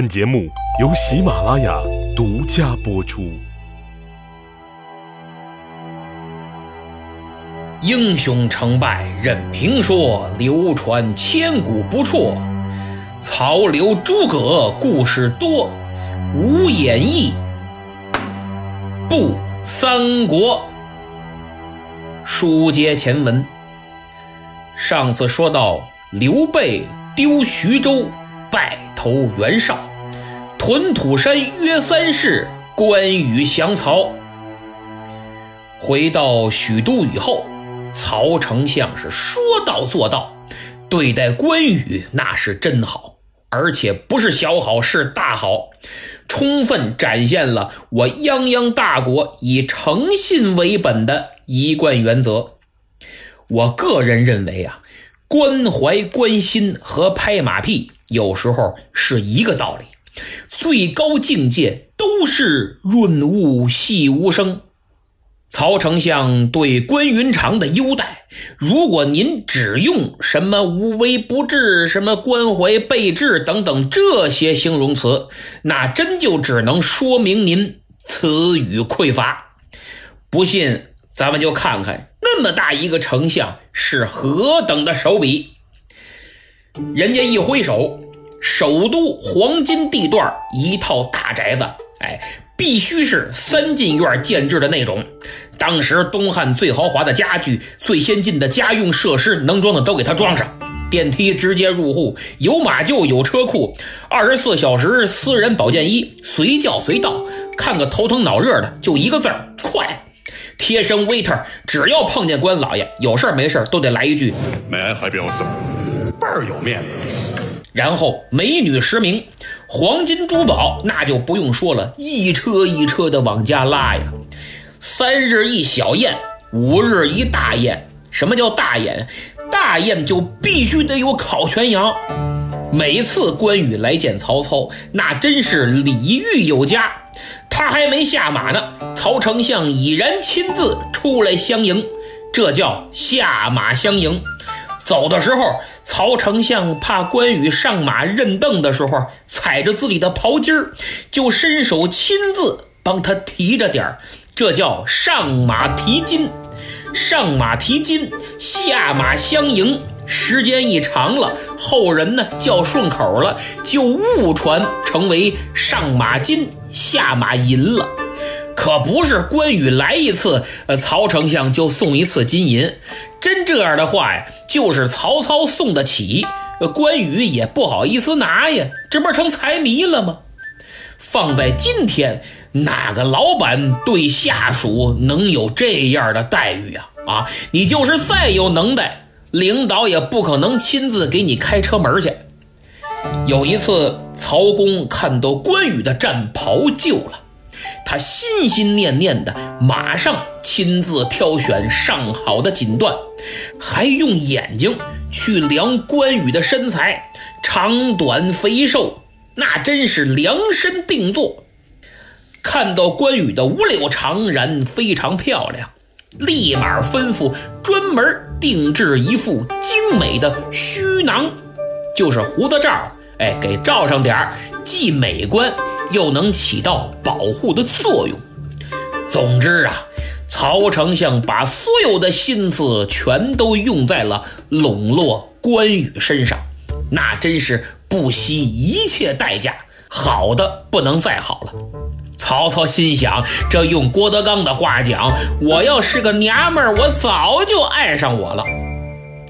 本节目由喜马拉雅独家播出。英雄成败任评说，流传千古不辍。曹刘诸葛故事多，无演义不三国。书接前文，上次说到刘备丢徐州，败投袁绍，屯土山约三世，关羽降曹。回到许都以后。曹丞相是说到做到，对待关羽那是真好，而且不是小好，是大好，充分展现了我泱泱大国以诚信为本的一贯原则。我个人认为啊，关怀关心和拍马屁有时候是一个道理，最高境界都是润物细无声。曹丞相对关云长的优待，如果您只用什么无微不至、什么关怀备至等等这些形容词，那真就只能说明您词语匮乏。不信，咱们就看看那么大一个丞相是何等的手笔。人家一挥手，首都黄金地段一套大宅子，哎。必须是三进院建制的那种，当时东汉最豪华的家具、最先进的家用设施，能装的都给他装上。电梯直接入户，有马厩，有车库，二十四小时私人保健医，随叫随到。看个头疼脑热的，就一个字儿快。贴身 waiter，只要碰见关老爷，有事没事都得来一句：“May I help you？” 倍儿有面子。然后美女十名，黄金珠宝那就不用说了，一车一车的往家拉呀。三日一小宴，五日一大宴。什么叫大宴？大宴就必须得有烤全羊。每次关羽来见曹操，那真是礼遇有加。他还没下马呢，曹丞相已然亲自出来相迎，这叫下马相迎。走的时候。曹丞相怕关羽上马认凳的时候踩着自己的袍襟儿，就伸手亲自帮他提着点儿，这叫上马提金。上马提金，下马相迎，时间一长了，后人呢叫顺口了，就误传成为上马金，下马银了。可不是关羽来一次，呃，曹丞相就送一次金银。真这样的话呀，就是曹操送得起，关羽也不好意思拿呀，这不成财迷了吗？放在今天，哪个老板对下属能有这样的待遇啊？啊，你就是再有能耐，领导也不可能亲自给你开车门去。有一次，曹公看到关羽的战袍旧了。他心心念念的，马上亲自挑选上好的锦缎，还用眼睛去量关羽的身材，长短肥瘦，那真是量身定做。看到关羽的五柳长髯非常漂亮，立马吩咐专门定制一副精美的须囊，就是胡子罩，哎，给罩上点儿，既美观。又能起到保护的作用。总之啊，曹丞相把所有的心思全都用在了笼络关羽身上，那真是不惜一切代价，好的不能再好了。曹操心想：这用郭德纲的话讲，我要是个娘们儿，我早就爱上我了。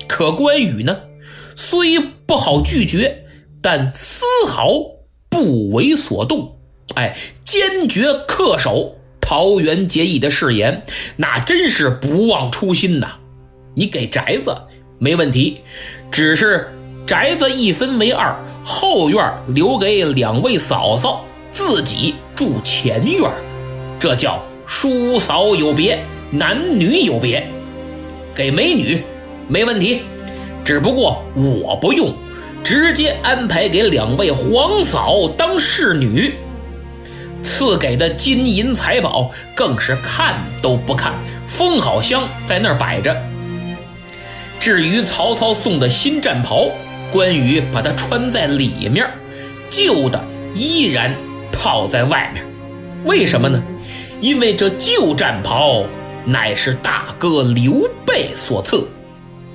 可关羽呢，虽不好拒绝，但丝毫。不为所动，哎，坚决恪守桃园结义的誓言，那真是不忘初心呐。你给宅子没问题，只是宅子一分为二，后院留给两位嫂嫂，自己住前院，这叫叔嫂有别，男女有别。给美女没问题，只不过我不用。直接安排给两位皇嫂当侍女，赐给的金银财宝更是看都不看，封好箱在那儿摆着。至于曹操送的新战袍，关羽把它穿在里面，旧的依然套在外面。为什么呢？因为这旧战袍乃是大哥刘备所赐，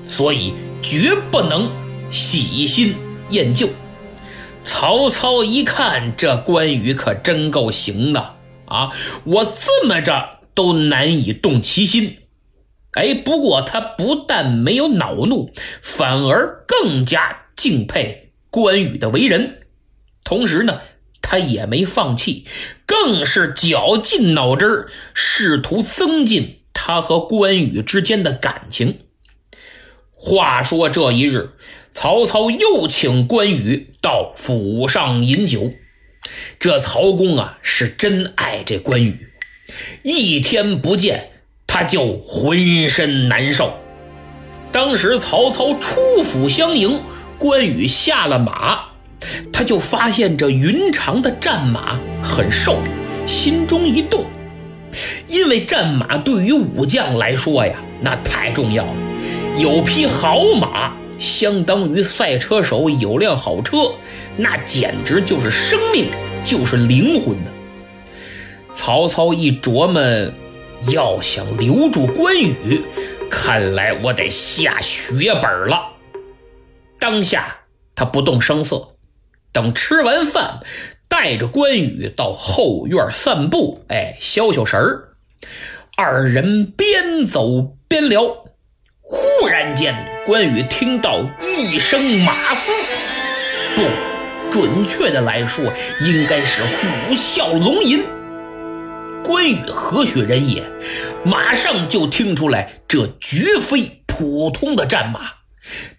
所以绝不能喜新厌旧。曹操一看，这关羽可真够行的啊！我这么着都难以动其心。哎，不过他不但没有恼怒，反而更加敬佩关羽的为人。同时呢，他也没放弃，更是绞尽脑汁试图增进他和关羽之间的感情。话说这一日，曹操又请关羽到府上饮酒。这曹公啊，是真爱这关羽，一天不见。他就浑身难受。当时曹操出府相迎，关羽下了马，他就发现这云长的战马很瘦，心中一动，因为战马对于武将来说呀，那太重要了。有匹好马，相当于赛车手有辆好车，那简直就是生命，就是灵魂呢。曹操一琢磨。要想留住关羽，看来我得下血本了。当下他不动声色，等吃完饭，带着关羽到后院散步，哎，消消神儿。二人边走边聊，忽然间，关羽听到一声马嘶，不准确的来说，应该是虎啸龙吟。关羽何许人也？马上就听出来，这绝非普通的战马。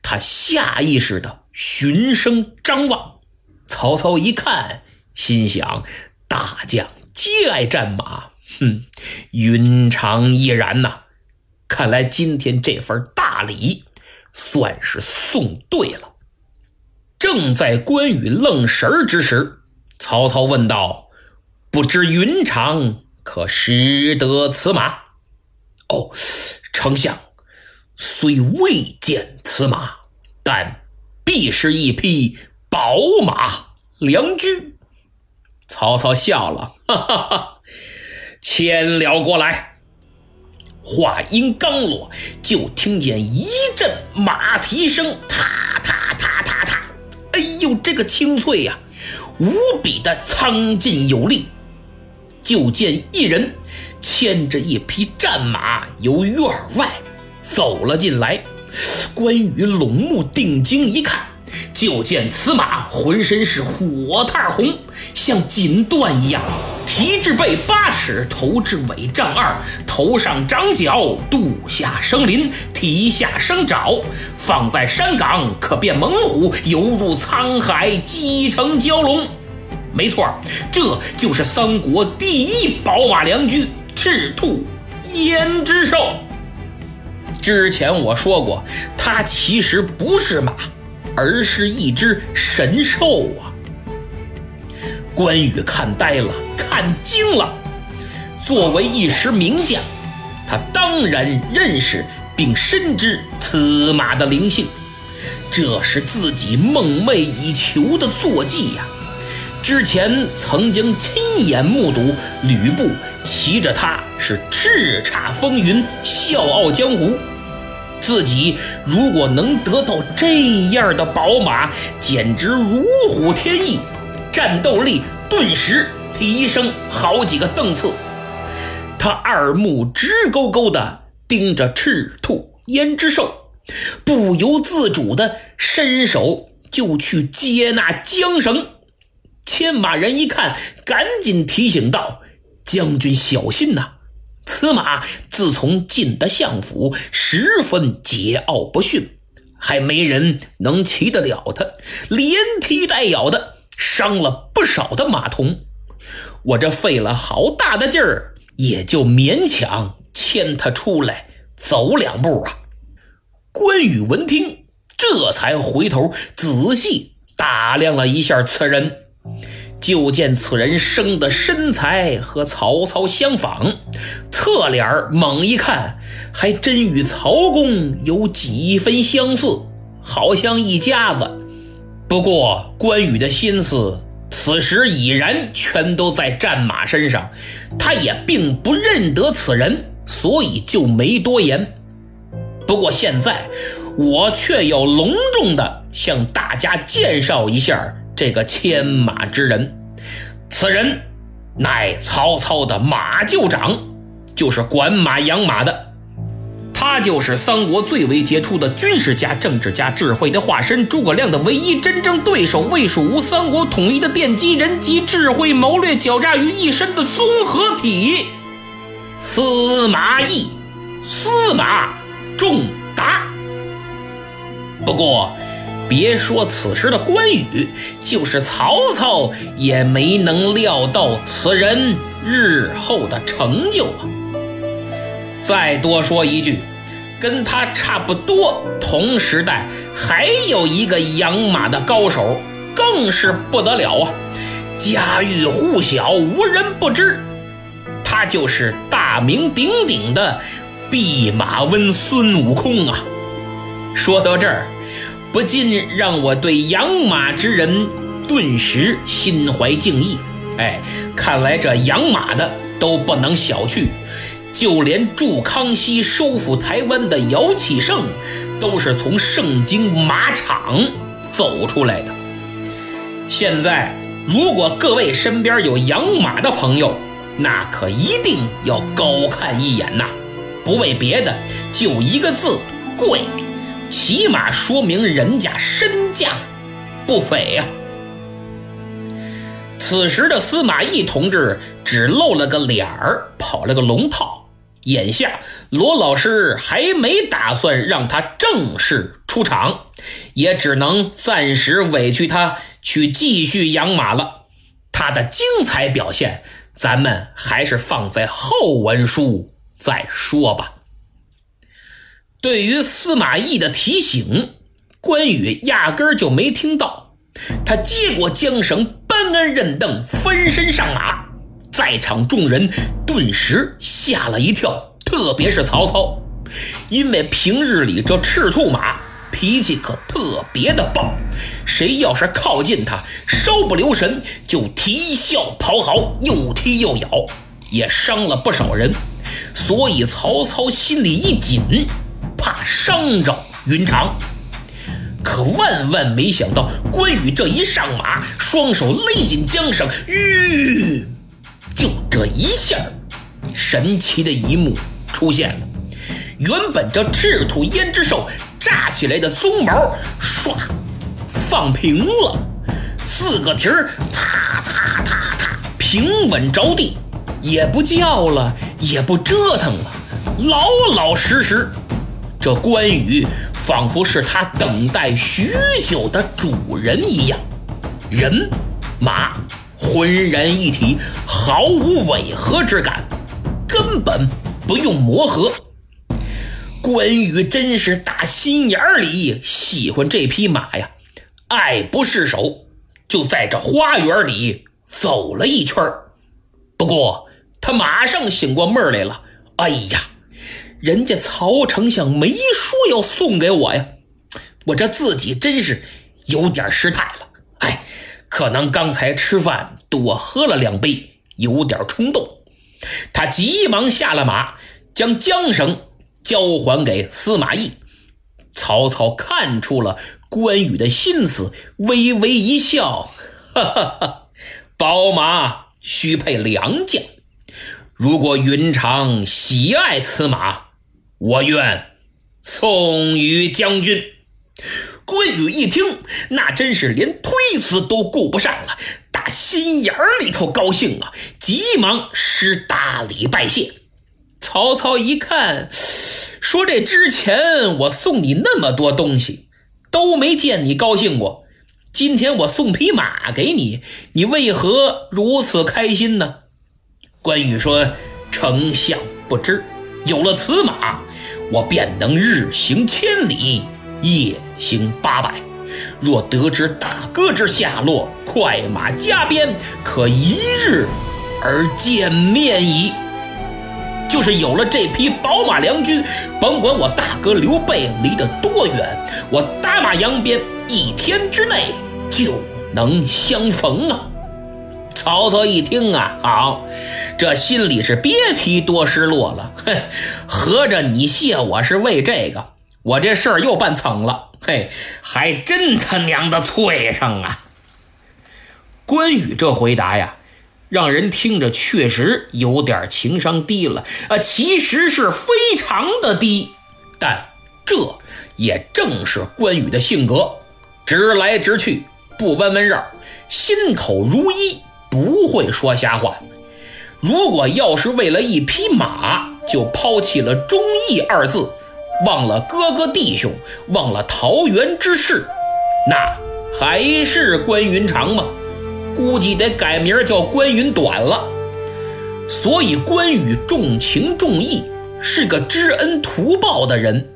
他下意识的循声张望。曹操一看，心想：大将皆爱战马，哼，云长亦然呐。看来今天这份大礼算是送对了。正在关羽愣神之时，曹操问道：“不知云长？”可识得此马？哦，丞相虽未见此马，但必是一匹宝马良驹。曹操笑了，哈哈哈，牵了过来。话音刚落，就听见一阵马蹄声，踏踏踏踏踏。哎呦，这个清脆呀，无比的苍劲有力。就见一人牵着一匹战马由院外走了进来，关羽拢目定睛一看，就见此马浑身是火炭红，像锦缎一样，蹄至背八尺，头至尾丈二，头上长角，肚下生鳞，蹄下生爪，放在山岗可变猛虎，犹如沧海积成蛟龙。没错，这就是三国第一宝马良驹赤兔胭脂兽。之前我说过，它其实不是马，而是一只神兽啊！关羽看呆了，看惊了。作为一时名将，他当然认识并深知此马的灵性，这是自己梦寐以求的坐骑呀。之前曾经亲眼目睹吕布骑着它是叱咤风云、笑傲江湖，自己如果能得到这样的宝马，简直如虎添翼，战斗力顿时提升好几个档次。他二目直勾勾地盯着赤兔胭脂兽，不由自主地伸手就去接那缰绳。牵马人一看，赶紧提醒道：“将军小心呐！此马自从进得相府，十分桀骜不驯，还没人能骑得了它，连踢带咬的，伤了不少的马童。我这费了好大的劲儿，也就勉强牵他出来走两步啊。”关羽闻听，这才回头仔细打量了一下此人。就见此人生的身材和曹操相仿，侧脸猛一看，还真与曹公有几分相似，好像一家子。不过关羽的心思此时已然全都在战马身上，他也并不认得此人，所以就没多言。不过现在，我却要隆重的向大家介绍一下这个牵马之人。此人乃曹操的马厩长，就是管马养马的。他就是三国最为杰出的军事家、政治家、智慧的化身，诸葛亮的唯一真正对手，魏蜀吴三国统一的奠基人，集智慧谋略狡诈于一身的综合体——司马懿，司马仲达。不过，别说此时的关羽，就是曹操也没能料到此人日后的成就啊。再多说一句，跟他差不多同时代还有一个养马的高手，更是不得了啊！家喻户晓，无人不知。他就是大名鼎鼎的弼马温孙悟空啊！说到这儿，不禁让我对养马之人顿时心怀敬意。哎，看来这养马的都不能小觑。就连助康熙收复台湾的姚启圣，都是从盛京马场走出来的。现在，如果各位身边有养马的朋友，那可一定要高看一眼呐！不为别的，就一个字：贵。起码说明人家身价不菲呀。此时的司马懿同志只露了个脸儿，跑了个龙套。眼下，罗老师还没打算让他正式出场，也只能暂时委屈他去继续养马了。他的精彩表现，咱们还是放在后文书再说吧。对于司马懿的提醒，关羽压根儿就没听到。他接过缰绳，搬鞍认凳，翻身上马。在场众人顿时吓了一跳，特别是曹操，因为平日里这赤兔马脾气可特别的暴，谁要是靠近他，稍不留神就啼笑咆哮，又踢又咬，也伤了不少人。所以曹操心里一紧，怕伤着云长。可万万没想到，关羽这一上马，双手勒紧缰绳，吁。就这一下，神奇的一幕出现了。原本这赤兔胭脂兽炸起来的鬃毛，唰，放平了，四个蹄儿，啪啪啪啪，平稳着地，也不叫了，也不折腾了，老老实实。这关羽仿佛是他等待许久的主人一样，人马。浑然一体，毫无违和之感，根本不用磨合。关羽真是打心眼里喜欢这匹马呀，爱不释手，就在这花园里走了一圈不过他马上醒过闷来了，哎呀，人家曹丞相没说要送给我呀，我这自己真是有点失态了。哎可能刚才吃饭多喝了两杯，有点冲动。他急忙下了马，将缰绳交还给司马懿。曹操看出了关羽的心思，微微一笑：“哈哈哈，宝马须配良将。如果云长喜爱此马，我愿送与将军。”关羽一听，那真是连推辞都顾不上了，打心眼里头高兴啊，急忙施大礼拜谢。曹操一看，说：“这之前我送你那么多东西，都没见你高兴过。今天我送匹马给你，你为何如此开心呢？”关羽说：“丞相不知，有了此马，我便能日行千里。”夜行八百，若得知大哥之下落，快马加鞭，可一日而见面矣。就是有了这匹宝马良驹，甭管我大哥刘备离得多远，我打马扬鞭，一天之内就能相逢啊！曹操一听啊，好，这心里是别提多失落了。嘿，合着你谢我是为这个，我这事儿又办成了。嘿，还真他娘的脆上啊！关羽这回答呀，让人听着确实有点情商低了啊，其实是非常的低。但这也正是关羽的性格，直来直去，不弯弯绕，心口如一，不会说瞎话。如果要是为了一匹马就抛弃了忠义二字，忘了哥哥弟兄，忘了桃园之事，那还是关云长吗？估计得改名叫关云短了。所以关羽重情重义，是个知恩图报的人。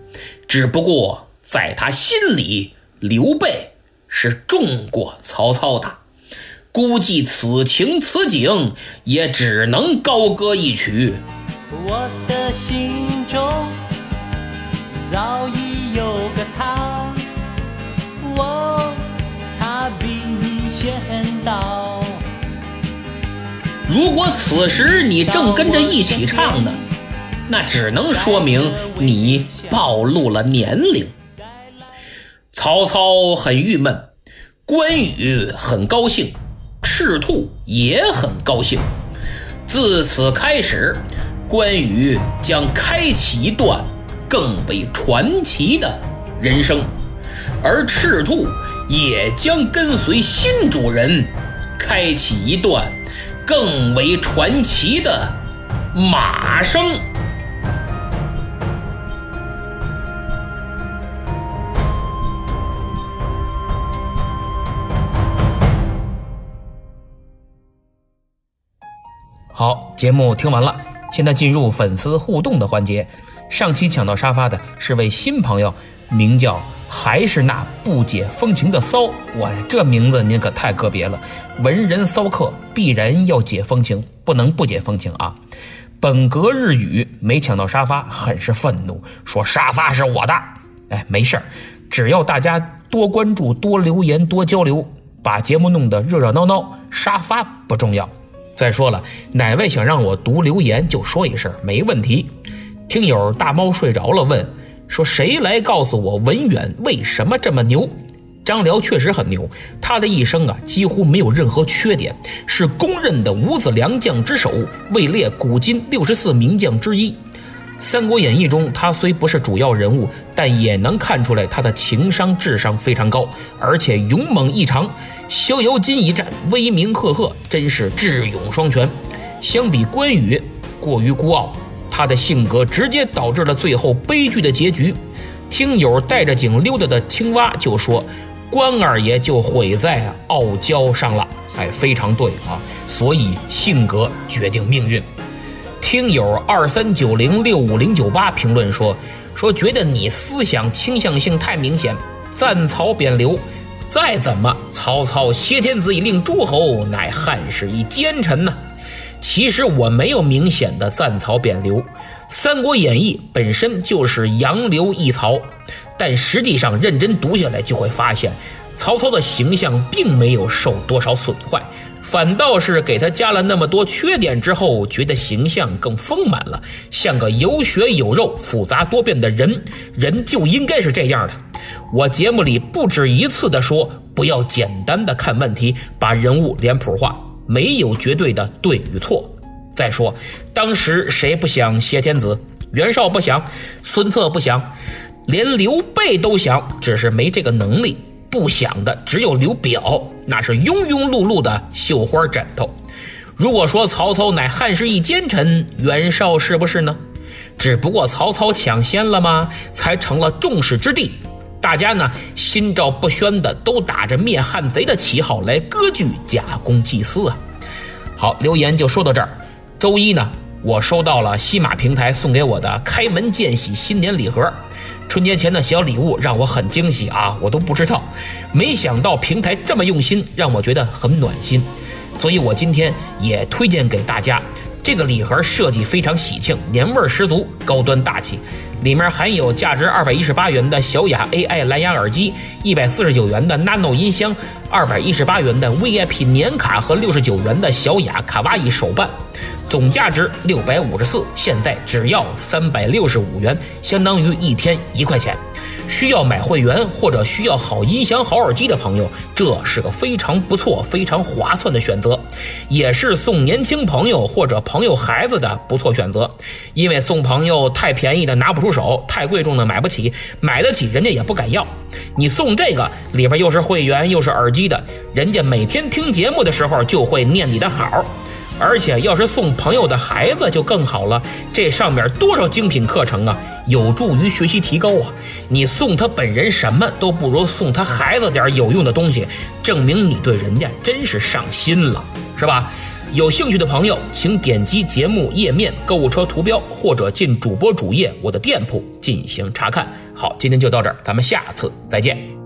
只不过在他心里，刘备是重过曹操的。估计此情此景，也只能高歌一曲。我的心中早已有个他，我他比你先到。如果此时你正跟着一起唱呢，那只能说明你暴露了年龄。曹操很郁闷，关羽很高兴。赤兔也很高兴。自此开始，关羽将开启一段更为传奇的人生，而赤兔也将跟随新主人，开启一段更为传奇的马生。好，节目听完了，现在进入粉丝互动的环节。上期抢到沙发的是位新朋友，名叫还是那不解风情的骚。哇，这名字您可太个别了。文人骚客必然要解风情，不能不解风情啊。本格日语没抢到沙发，很是愤怒，说沙发是我的。哎，没事儿，只要大家多关注、多留言、多交流，把节目弄得热热闹闹，沙发不重要。再说了，哪位想让我读留言就说一声，没问题。听友大猫睡着了，问说谁来告诉我文远为什么这么牛？张辽确实很牛，他的一生啊几乎没有任何缺点，是公认的五子良将之首，位列古今六十四名将之一。《三国演义》中，他虽不是主要人物，但也能看出来他的情商、智商非常高，而且勇猛异常。逍遥津一战，威名赫赫，真是智勇双全。相比关羽，过于孤傲，他的性格直接导致了最后悲剧的结局。听友带着井溜达的青蛙就说：“关二爷就毁在傲娇上了。”哎，非常对啊，所以性格决定命运。听友二三九零六五零九八评论说：“说觉得你思想倾向性太明显，赞曹贬刘。再怎么，曹操挟天子以令诸侯，乃汉室一奸臣呢？其实我没有明显的赞曹贬刘，《三国演义》本身就是杨刘一曹，但实际上认真读下来就会发现，曹操的形象并没有受多少损坏。”反倒是给他加了那么多缺点之后，觉得形象更丰满了，像个有血有肉、复杂多变的人。人就应该是这样的。我节目里不止一次的说，不要简单的看问题，把人物脸谱化，没有绝对的对与错。再说，当时谁不想挟天子？袁绍不想，孙策不想，连刘备都想，只是没这个能力。不想的只有刘表，那是庸庸碌碌的绣花枕头。如果说曹操乃汉室一奸臣，袁绍是不是呢？只不过曹操抢先了吗？才成了众矢之的。大家呢心照不宣的都打着灭汉贼的旗号来割据、假公济私啊。好，留言就说到这儿。周一呢，我收到了西马平台送给我的开门见喜新年礼盒。春节前的小礼物让我很惊喜啊，我都不知道，没想到平台这么用心，让我觉得很暖心，所以我今天也推荐给大家这个礼盒设计非常喜庆，年味儿十足，高端大气。里面含有价值二百一十八元的小雅 AI 蓝牙耳机，一百四十九元的 Nano 音箱，二百一十八元的 VIP 年卡和六十九元的小雅卡哇伊手办，总价值六百五十四，现在只要三百六十五元，相当于一天一块钱。需要买会员或者需要好音响、好耳机的朋友，这是个非常不错、非常划算的选择，也是送年轻朋友或者朋友孩子的不错选择。因为送朋友太便宜的拿不出手，太贵重的买不起，买得起人家也不敢要。你送这个里边又是会员又是耳机的，人家每天听节目的时候就会念你的好。而且要是送朋友的孩子就更好了，这上面多少精品课程啊，有助于学习提高啊！你送他本人什么都不如送他孩子点有用的东西，证明你对人家真是上心了，是吧？有兴趣的朋友，请点击节目页面购物车图标，或者进主播主页我的店铺进行查看。好，今天就到这儿，咱们下次再见。